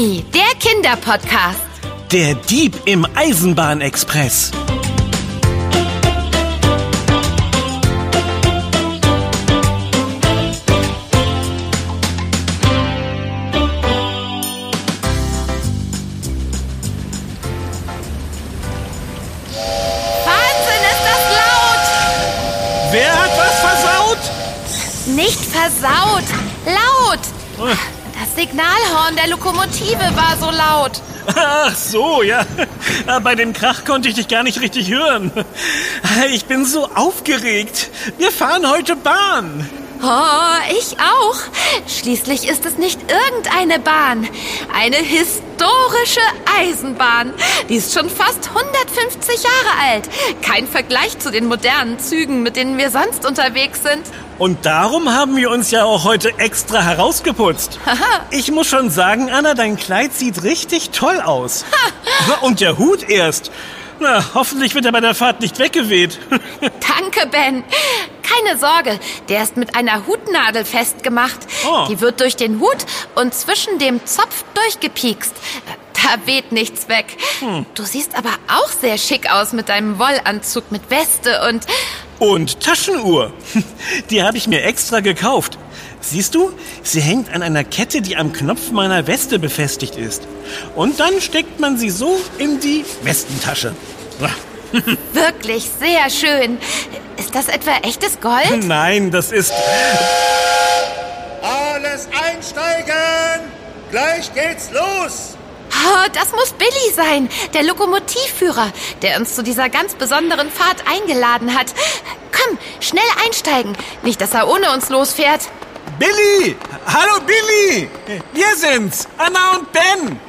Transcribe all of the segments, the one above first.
Stefanie, der Kinderpodcast. Der Dieb im Eisenbahnexpress. Wahnsinn, ist das laut! Wer hat was versaut? Nicht versaut, laut. Signalhorn der Lokomotive war so laut. Ach so, ja. Bei dem Krach konnte ich dich gar nicht richtig hören. Ich bin so aufgeregt. Wir fahren heute Bahn. Oh, ich auch. Schließlich ist es nicht irgendeine Bahn. Eine historische Eisenbahn. Die ist schon fast 150 Jahre alt. Kein Vergleich zu den modernen Zügen, mit denen wir sonst unterwegs sind. Und darum haben wir uns ja auch heute extra herausgeputzt. Ich muss schon sagen, Anna, dein Kleid sieht richtig toll aus. Und der Hut erst. Na, hoffentlich wird er bei der Fahrt nicht weggeweht. Danke, Ben. Keine Sorge, der ist mit einer Hutnadel festgemacht. Oh. Die wird durch den Hut und zwischen dem Zopf durchgepiekst. Da weht nichts weg. Du siehst aber auch sehr schick aus mit deinem Wollanzug mit Weste und... Und Taschenuhr. Die habe ich mir extra gekauft. Siehst du, sie hängt an einer Kette, die am Knopf meiner Weste befestigt ist. Und dann steckt man sie so in die Westentasche. Wirklich sehr schön. Ist das etwa echtes Gold? Nein, das ist... Alles einsteigen! Gleich geht's los! Oh, das muss Billy sein, der Lokomotivführer, der uns zu dieser ganz besonderen Fahrt eingeladen hat. Komm, schnell einsteigen. Nicht, dass er ohne uns losfährt. Billy! Hallo Billy! Wir sind's! Anna und Ben!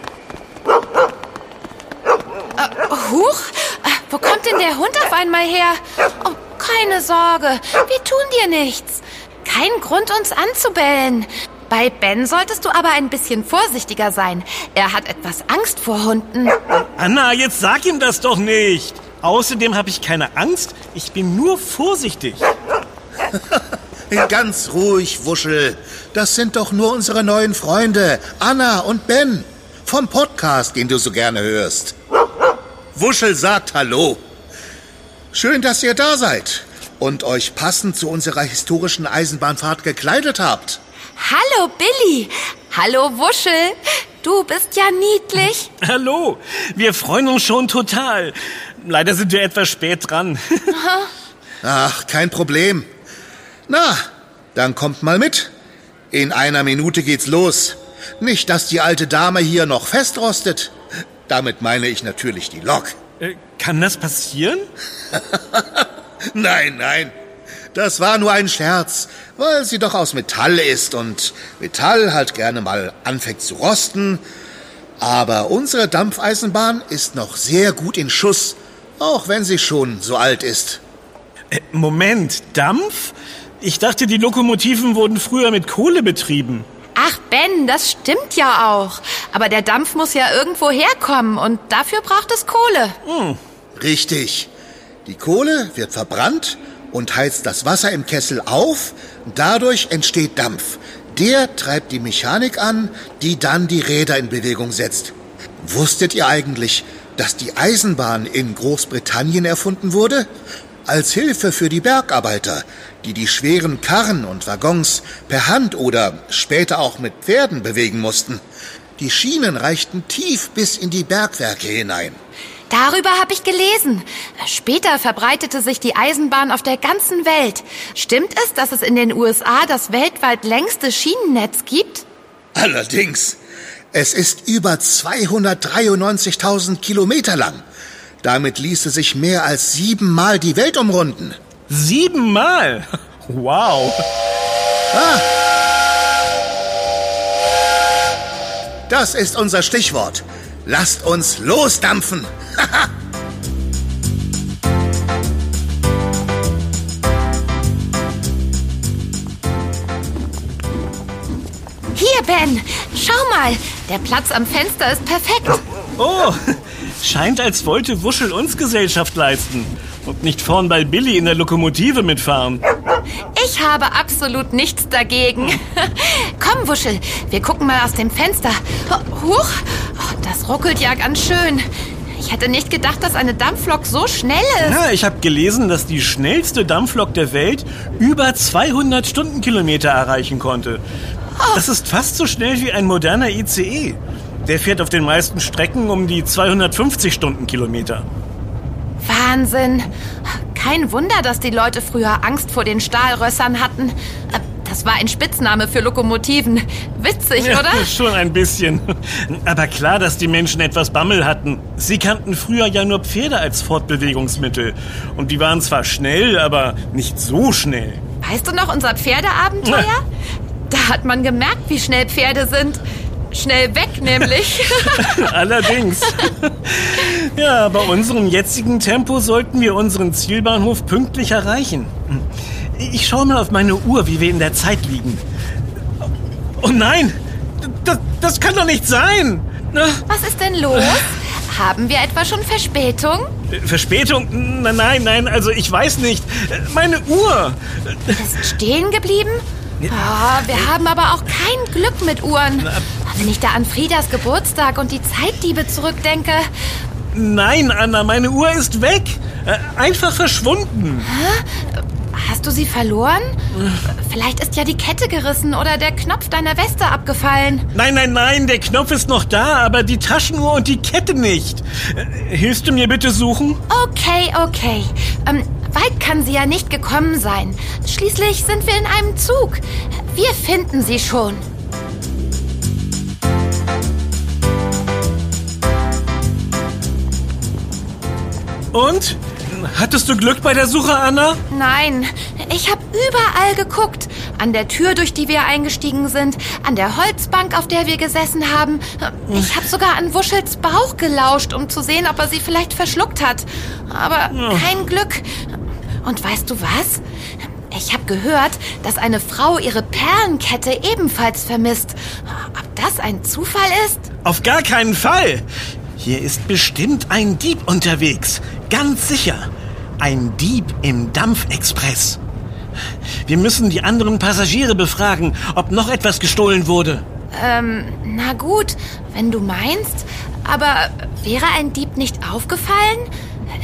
Huch, äh, wo kommt denn der Hund auf einmal her? Oh, keine Sorge, wir tun dir nichts. Kein Grund, uns anzubellen. Bei Ben solltest du aber ein bisschen vorsichtiger sein. Er hat etwas Angst vor Hunden. Anna, jetzt sag ihm das doch nicht! Außerdem habe ich keine Angst, ich bin nur vorsichtig. Ganz ruhig, Wuschel. Das sind doch nur unsere neuen Freunde, Anna und Ben. Vom Podcast, den du so gerne hörst. Wuschel sagt Hallo. Schön, dass ihr da seid und euch passend zu unserer historischen Eisenbahnfahrt gekleidet habt. Hallo, Billy. Hallo, Wuschel. Du bist ja niedlich. Hallo, wir freuen uns schon total. Leider sind wir etwas spät dran. Ach, kein Problem. Na, dann kommt mal mit. In einer Minute geht's los. Nicht, dass die alte Dame hier noch festrostet. Damit meine ich natürlich die Lok. Äh, Kann das passieren? Nein, nein. Das war nur ein Scherz, weil sie doch aus Metall ist und Metall halt gerne mal anfängt zu rosten. Aber unsere Dampfeisenbahn ist noch sehr gut in Schuss, auch wenn sie schon so alt ist. Äh, Moment, Dampf? Ich dachte, die Lokomotiven wurden früher mit Kohle betrieben. Ach, Ben, das stimmt ja auch. Aber der Dampf muss ja irgendwo herkommen und dafür braucht es Kohle. Richtig. Die Kohle wird verbrannt und heizt das Wasser im Kessel auf. Dadurch entsteht Dampf. Der treibt die Mechanik an, die dann die Räder in Bewegung setzt. Wusstet ihr eigentlich, dass die Eisenbahn in Großbritannien erfunden wurde? Als Hilfe für die Bergarbeiter, die die schweren Karren und Waggons per Hand oder später auch mit Pferden bewegen mussten. Die Schienen reichten tief bis in die Bergwerke hinein. Darüber habe ich gelesen. Später verbreitete sich die Eisenbahn auf der ganzen Welt. Stimmt es, dass es in den USA das weltweit längste Schienennetz gibt? Allerdings, es ist über 293.000 Kilometer lang. Damit ließe sich mehr als siebenmal die Welt umrunden. Siebenmal! Wow! Das ist unser Stichwort. Lasst uns losdampfen. Hier, Ben, schau mal. Der Platz am Fenster ist perfekt. Oh, scheint, als wollte Wuschel uns Gesellschaft leisten und nicht vorn bei Billy in der Lokomotive mitfahren. Ich habe absolut nichts dagegen. Komm, Wuschel, wir gucken mal aus dem Fenster. Huch, oh, das ruckelt ja ganz schön. Ich hätte nicht gedacht, dass eine Dampflok so schnell ist. Ja, ich habe gelesen, dass die schnellste Dampflok der Welt über 200 Stundenkilometer erreichen konnte. Oh. Das ist fast so schnell wie ein moderner ICE. Der fährt auf den meisten Strecken um die 250 Stundenkilometer. Wahnsinn. Kein Wunder, dass die Leute früher Angst vor den Stahlrössern hatten. Das war ein Spitzname für Lokomotiven. Witzig, ja, oder? Schon ein bisschen. Aber klar, dass die Menschen etwas Bammel hatten. Sie kannten früher ja nur Pferde als Fortbewegungsmittel. Und die waren zwar schnell, aber nicht so schnell. Weißt du noch unser Pferdeabenteuer? Ja. Da hat man gemerkt, wie schnell Pferde sind. Schnell weg, nämlich. Allerdings. Ja, bei unserem jetzigen Tempo sollten wir unseren Zielbahnhof pünktlich erreichen. Ich schaue mal auf meine Uhr, wie wir in der Zeit liegen. Oh nein! Das, das kann doch nicht sein! Was ist denn los? Haben wir etwa schon Verspätung? Verspätung? Nein, nein, also ich weiß nicht. Meine Uhr! Ist stehen geblieben? Oh, wir haben aber auch kein Glück mit Uhren. Wenn ich da an Friedas Geburtstag und die Zeitdiebe zurückdenke. Nein, Anna, meine Uhr ist weg. Äh, einfach verschwunden. Hä? Hast du sie verloren? Vielleicht ist ja die Kette gerissen oder der Knopf deiner Weste abgefallen. Nein, nein, nein, der Knopf ist noch da, aber die Taschenuhr und die Kette nicht. Äh, hilfst du mir bitte suchen? Okay, okay. Ähm, weit kann sie ja nicht gekommen sein. Schließlich sind wir in einem Zug. Wir finden sie schon. Und? Hattest du Glück bei der Suche, Anna? Nein, ich habe überall geguckt. An der Tür, durch die wir eingestiegen sind, an der Holzbank, auf der wir gesessen haben. Ich habe sogar an Wuschels Bauch gelauscht, um zu sehen, ob er sie vielleicht verschluckt hat. Aber kein Glück. Und weißt du was? Ich habe gehört, dass eine Frau ihre Perlenkette ebenfalls vermisst. Ob das ein Zufall ist? Auf gar keinen Fall. Hier ist bestimmt ein Dieb unterwegs. Ganz sicher. Ein Dieb im Dampfexpress. Wir müssen die anderen Passagiere befragen, ob noch etwas gestohlen wurde. Ähm, na gut, wenn du meinst. Aber wäre ein Dieb nicht aufgefallen?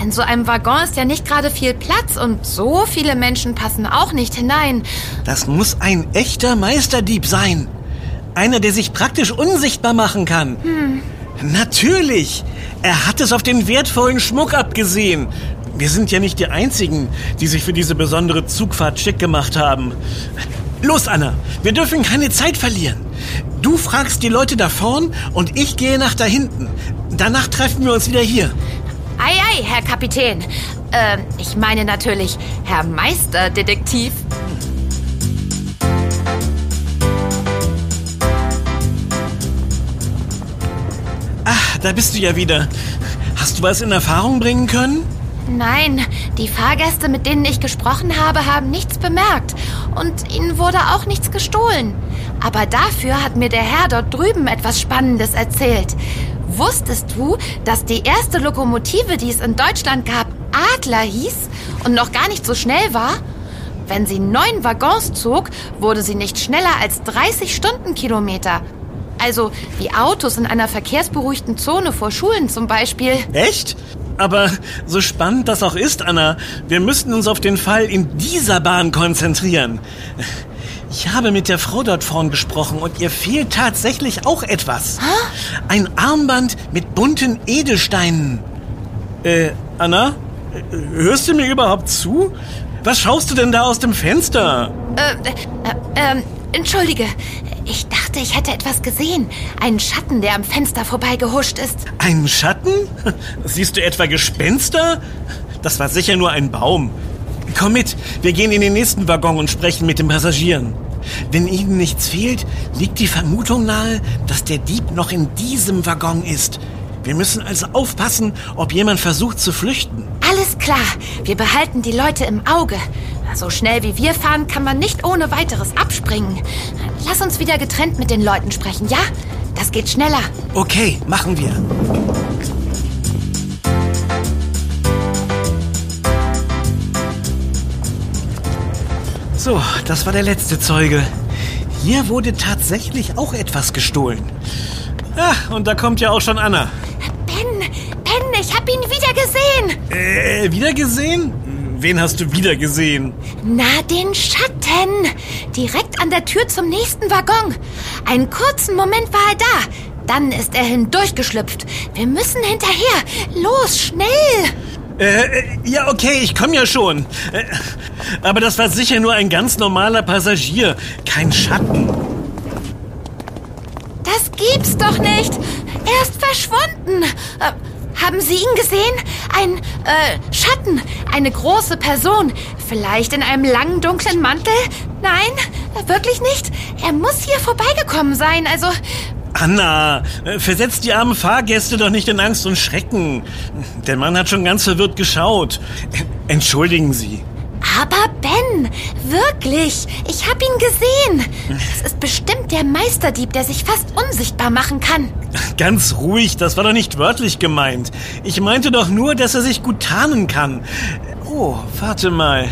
In so einem Waggon ist ja nicht gerade viel Platz und so viele Menschen passen auch nicht hinein. Das muss ein echter Meisterdieb sein. Einer, der sich praktisch unsichtbar machen kann. Hm. Natürlich! Er hat es auf den wertvollen Schmuck abgesehen. Wir sind ja nicht die Einzigen, die sich für diese besondere Zugfahrt schick gemacht haben. Los, Anna, wir dürfen keine Zeit verlieren. Du fragst die Leute da vorn und ich gehe nach da hinten. Danach treffen wir uns wieder hier. Ei, ei, Herr Kapitän. Äh, ich meine natürlich Herr Meisterdetektiv. da bist du ja wieder. Hast du was in Erfahrung bringen können? Nein, die Fahrgäste, mit denen ich gesprochen habe, haben nichts bemerkt. Und ihnen wurde auch nichts gestohlen. Aber dafür hat mir der Herr dort drüben etwas Spannendes erzählt. Wusstest du, dass die erste Lokomotive, die es in Deutschland gab, Adler hieß und noch gar nicht so schnell war? Wenn sie neun Waggons zog, wurde sie nicht schneller als 30 Stundenkilometer. Also wie Autos in einer verkehrsberuhigten Zone vor Schulen zum Beispiel. Echt? Aber so spannend das auch ist, Anna, wir müssen uns auf den Fall in dieser Bahn konzentrieren. Ich habe mit der Frau dort vorn gesprochen und ihr fehlt tatsächlich auch etwas. Hä? Ein Armband mit bunten Edelsteinen. Äh, Anna? Hörst du mir überhaupt zu? Was schaust du denn da aus dem Fenster? Äh, äh, äh, entschuldige. Ich dachte, ich hätte etwas gesehen. Einen Schatten, der am Fenster vorbeigehuscht ist. Einen Schatten? Siehst du etwa Gespenster? Das war sicher nur ein Baum. Komm mit, wir gehen in den nächsten Waggon und sprechen mit den Passagieren. Wenn ihnen nichts fehlt, liegt die Vermutung nahe, dass der Dieb noch in diesem Waggon ist. Wir müssen also aufpassen, ob jemand versucht zu flüchten. Alles klar, wir behalten die Leute im Auge. So schnell wie wir fahren, kann man nicht ohne weiteres abspringen. Lass uns wieder getrennt mit den Leuten sprechen, ja? Das geht schneller. Okay, machen wir. So, das war der letzte Zeuge. Hier wurde tatsächlich auch etwas gestohlen. Ah, und da kommt ja auch schon Anna. Ben, Ben, ich hab ihn wieder gesehen. Äh, wieder gesehen? Wen hast du wieder gesehen? Na, den Schatten. Direkt an der Tür zum nächsten Waggon. Einen kurzen Moment war er da. Dann ist er hindurchgeschlüpft. Wir müssen hinterher. Los, schnell. Äh, ja, okay, ich komme ja schon. Äh, aber das war sicher nur ein ganz normaler Passagier, kein Schatten. Das gibt's doch nicht. Er ist verschwunden. Äh, haben Sie ihn gesehen? Ein äh, Schatten, eine große Person. Vielleicht in einem langen dunklen Mantel? Nein, wirklich nicht. Er muss hier vorbeigekommen sein. Also Anna, äh, versetzt die armen Fahrgäste doch nicht in Angst und Schrecken. Der Mann hat schon ganz verwirrt geschaut. Entschuldigen Sie. Aber Ben, wirklich, ich hab ihn gesehen. Das ist bestimmt der Meisterdieb, der sich fast unsichtbar machen kann. Ganz ruhig, das war doch nicht wörtlich gemeint. Ich meinte doch nur, dass er sich gut tarnen kann. Oh, warte mal.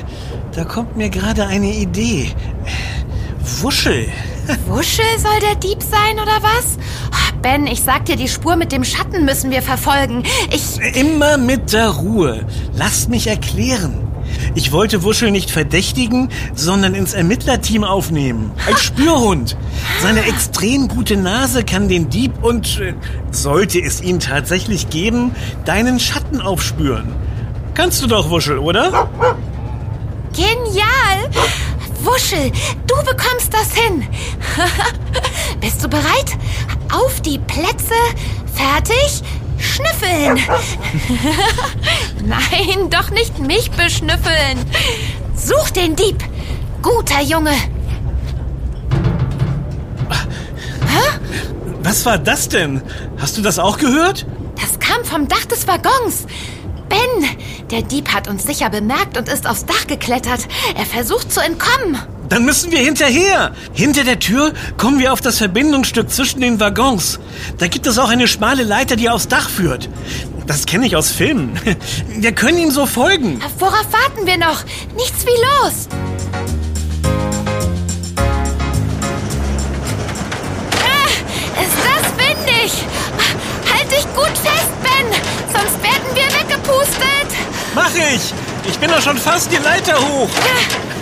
Da kommt mir gerade eine Idee. Wuschel. Wuschel soll der Dieb sein, oder was? Oh, Ben, ich sag dir, die Spur mit dem Schatten müssen wir verfolgen. Ich... Immer mit der Ruhe. Lasst mich erklären. Ich wollte Wuschel nicht verdächtigen, sondern ins Ermittlerteam aufnehmen. Als Spürhund. Seine extrem gute Nase kann den Dieb und, äh, sollte es ihn tatsächlich geben, deinen Schatten aufspüren. Kannst du doch, Wuschel, oder? Genial! Wuschel, du bekommst das hin. Bist du bereit? Auf die Plätze, fertig, schnüffeln. Nein, doch nicht mich beschnüffeln. Such den Dieb. Guter Junge. Was war das denn? Hast du das auch gehört? Das kam vom Dach des Waggons. Ben, der Dieb hat uns sicher bemerkt und ist aufs Dach geklettert. Er versucht zu entkommen. Dann müssen wir hinterher. Hinter der Tür kommen wir auf das Verbindungsstück zwischen den Waggons. Da gibt es auch eine schmale Leiter, die aufs Dach führt. Das kenne ich aus Filmen. Wir können ihm so folgen. Worauf warten wir noch? Nichts wie los. Ah, ist das windig? Halt dich gut fest, Ben, sonst werden wir weggepustet. Mach ich. Ich bin doch schon fast die Leiter hoch. Äh,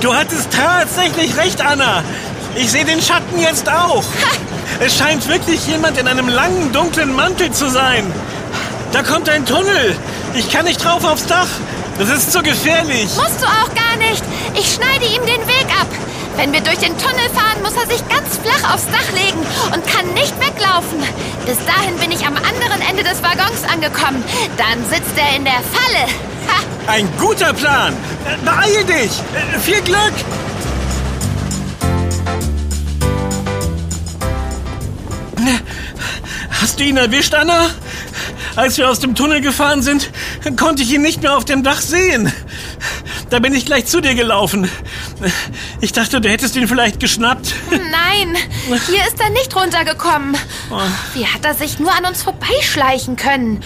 Du hattest tatsächlich recht, Anna. Ich sehe den Schatten jetzt auch. Es scheint wirklich jemand in einem langen, dunklen Mantel zu sein. Da kommt ein Tunnel. Ich kann nicht drauf aufs Dach. Das ist zu gefährlich. Musst du auch gar nicht. Ich schneide ihm den Weg ab. Wenn wir durch den Tunnel fahren, muss er sich ganz flach aufs Dach legen und kann nicht weglaufen. Bis dahin bin ich am anderen Ende des Waggons angekommen. Dann sitzt er in der Falle. Ha! Ein guter Plan. Beeil dich. Viel Glück. Hast du ihn erwischt, Anna? Als wir aus dem Tunnel gefahren sind, konnte ich ihn nicht mehr auf dem Dach sehen. Da bin ich gleich zu dir gelaufen. Ich dachte, du hättest ihn vielleicht geschnappt. Nein, hier ist er nicht runtergekommen. Wie hat er sich nur an uns vorbeischleichen können?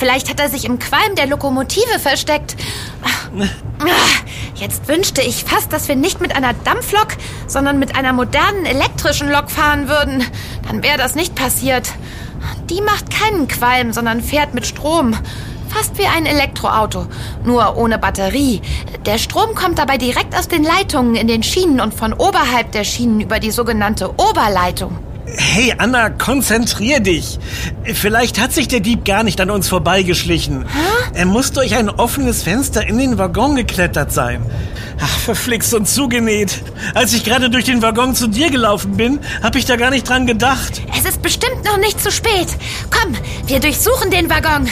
Vielleicht hat er sich im Qualm der Lokomotive versteckt. Jetzt wünschte ich fast, dass wir nicht mit einer Dampflok, sondern mit einer modernen elektrischen Lok fahren würden. Dann wäre das nicht passiert. Die macht keinen Qualm, sondern fährt mit Strom. Fast wie ein Elektroauto, nur ohne Batterie. Der Strom kommt dabei direkt aus den Leitungen in den Schienen und von oberhalb der Schienen über die sogenannte Oberleitung. Hey, Anna, konzentrier dich. Vielleicht hat sich der Dieb gar nicht an uns vorbeigeschlichen. Er muss durch ein offenes Fenster in den Waggon geklettert sein. Ach, verflixt und zugenäht. Als ich gerade durch den Waggon zu dir gelaufen bin, habe ich da gar nicht dran gedacht. Es ist bestimmt noch nicht zu spät. Komm, wir durchsuchen den Waggon.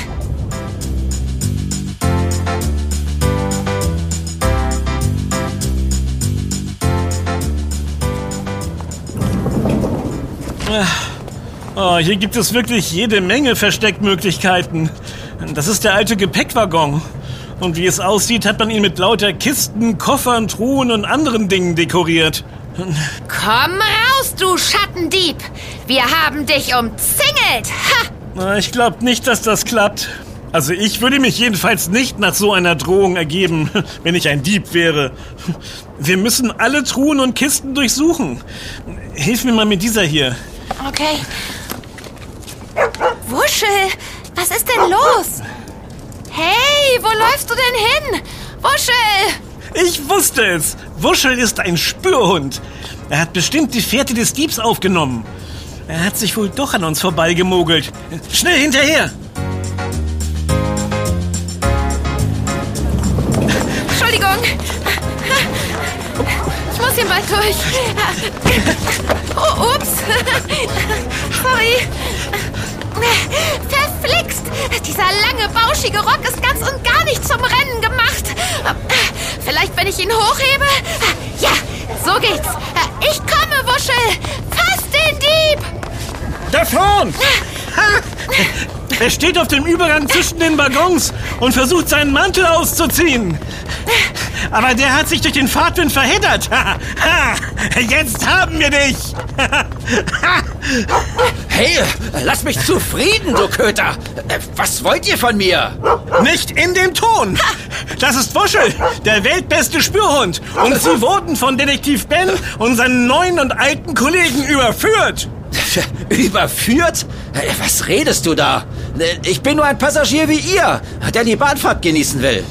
Oh, hier gibt es wirklich jede Menge Versteckmöglichkeiten. Das ist der alte Gepäckwaggon. Und wie es aussieht, hat man ihn mit lauter Kisten, Koffern, Truhen und anderen Dingen dekoriert. Komm raus, du Schattendieb. Wir haben dich umzingelt. Ha! Ich glaube nicht, dass das klappt. Also ich würde mich jedenfalls nicht nach so einer Drohung ergeben, wenn ich ein Dieb wäre. Wir müssen alle Truhen und Kisten durchsuchen. Hilf mir mal mit dieser hier. Okay. Wuschel, was ist denn los? Hey, wo läufst du denn hin? Wuschel! Ich wusste es. Wuschel ist ein Spürhund. Er hat bestimmt die Fährte des Diebs aufgenommen. Er hat sich wohl doch an uns vorbeigemogelt. Schnell hinterher! Entschuldigung. Ich muss hier mal durch. Oh, ups. Sorry. Verflixt. Dieser lange, bauschige Rock ist ganz und gar nicht zum Rennen gemacht. Vielleicht, wenn ich ihn hochhebe? Ja, so geht's. Ich komme, Wuschel. Fass den Dieb. Da vorn! Er steht auf dem Übergang zwischen den Waggons und versucht seinen Mantel auszuziehen. Aber der hat sich durch den Fahrtwind verheddert. Jetzt haben wir dich. Hey, lass mich zufrieden, du Köter. Was wollt ihr von mir? Nicht in dem Ton. Das ist Wuschel, der weltbeste Spürhund. Und sie wurden von Detektiv Ben und seinen neuen und alten Kollegen überführt. Überführt? Was redest du da? Ich bin nur ein Passagier wie ihr, der die Bahnfahrt genießen will.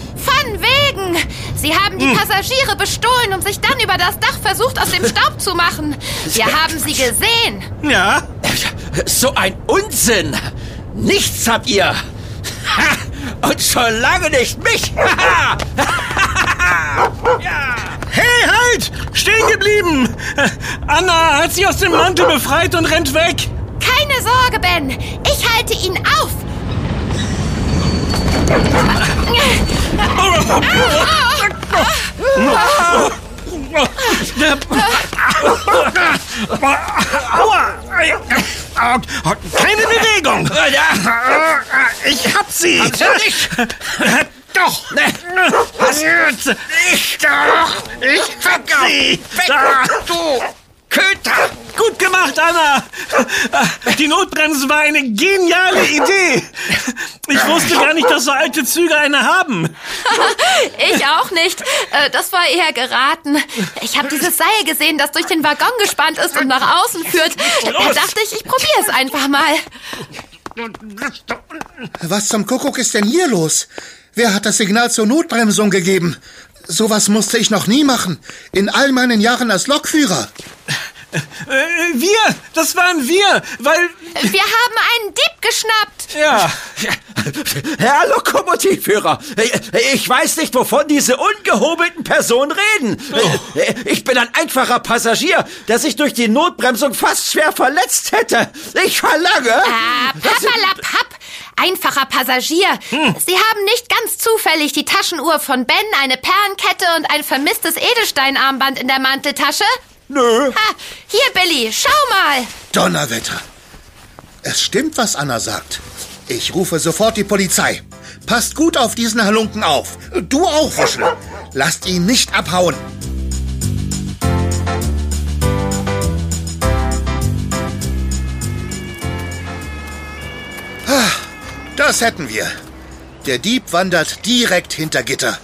Wegen! Sie haben die Passagiere bestohlen und sich dann über das Dach versucht, aus dem Staub zu machen. Wir haben sie gesehen. Ja? So ein Unsinn! Nichts habt ihr! Und schon lange nicht mich! Hey, halt! Stehen geblieben! Anna hat sie aus dem Mantel befreit und rennt weg. Keine Sorge, Ben. Ich halte ihn auf. Keine Bewegung! Ich hab sie! Du nicht? Doch! Hast nicht! Doch! Ich hab sie! Da. du Köter! Gut gemacht, Anna! Die Notbremse war eine geniale Idee! Ich wusste gar nicht, dass so alte Züge eine haben. Ich auch nicht. Äh, Das war eher geraten. Ich habe dieses Seil gesehen, das durch den Waggon gespannt ist und nach außen führt. Da dachte ich, ich probiere es einfach mal. Was zum Kuckuck ist denn hier los? Wer hat das Signal zur Notbremsung gegeben? Sowas musste ich noch nie machen. In all meinen Jahren als Lokführer. Äh, wir! Das waren wir! Weil. Wir haben einen Dieb geschnappt. Ja. Herr Lokomotivführer, ich weiß nicht, wovon diese ungehobelten Personen reden. Ich bin ein einfacher Passagier, der sich durch die Notbremsung fast schwer verletzt hätte. Ich verlange... Ah, pappalapapp. Einfacher Passagier. Sie haben nicht ganz zufällig die Taschenuhr von Ben, eine Perlenkette und ein vermisstes Edelsteinarmband in der Manteltasche? Nö. Ha, hier, Billy, schau mal. Donnerwetter. Es stimmt, was Anna sagt. Ich rufe sofort die Polizei. Passt gut auf diesen Halunken auf. Du auch, Wuschel. Lasst ihn nicht abhauen. Das hätten wir. Der Dieb wandert direkt hinter Gitter.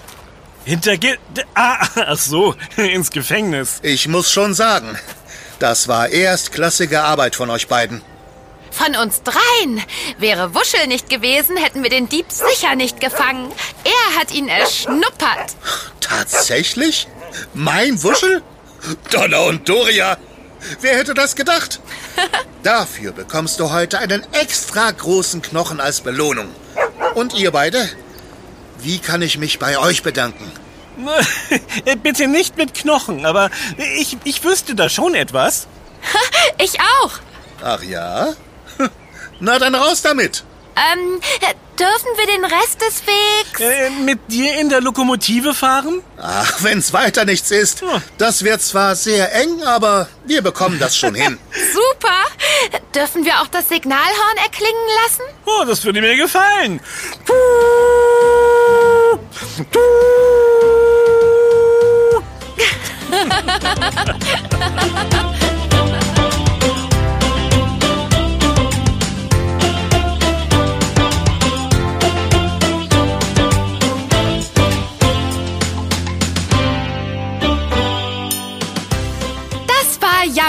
Hinter Ge Ah, ach so, ins Gefängnis. Ich muss schon sagen, das war erstklassige Arbeit von euch beiden. Von uns dreien. Wäre Wuschel nicht gewesen, hätten wir den Dieb sicher nicht gefangen. Er hat ihn erschnuppert. Tatsächlich? Mein Wuschel? Donner und Doria. Wer hätte das gedacht? Dafür bekommst du heute einen extra großen Knochen als Belohnung. Und ihr beide? Wie kann ich mich bei euch bedanken? Bitte nicht mit Knochen, aber ich, ich wüsste da schon etwas. Ich auch. Ach ja? Na dann raus damit. Ähm, dürfen wir den Rest des Wegs? Äh, mit dir in der Lokomotive fahren? Ach, wenn's weiter nichts ist. Ja. Das wird zwar sehr eng, aber wir bekommen das schon hin. Super. Dürfen wir auch das Signalhorn erklingen lassen? Oh, das würde mir gefallen.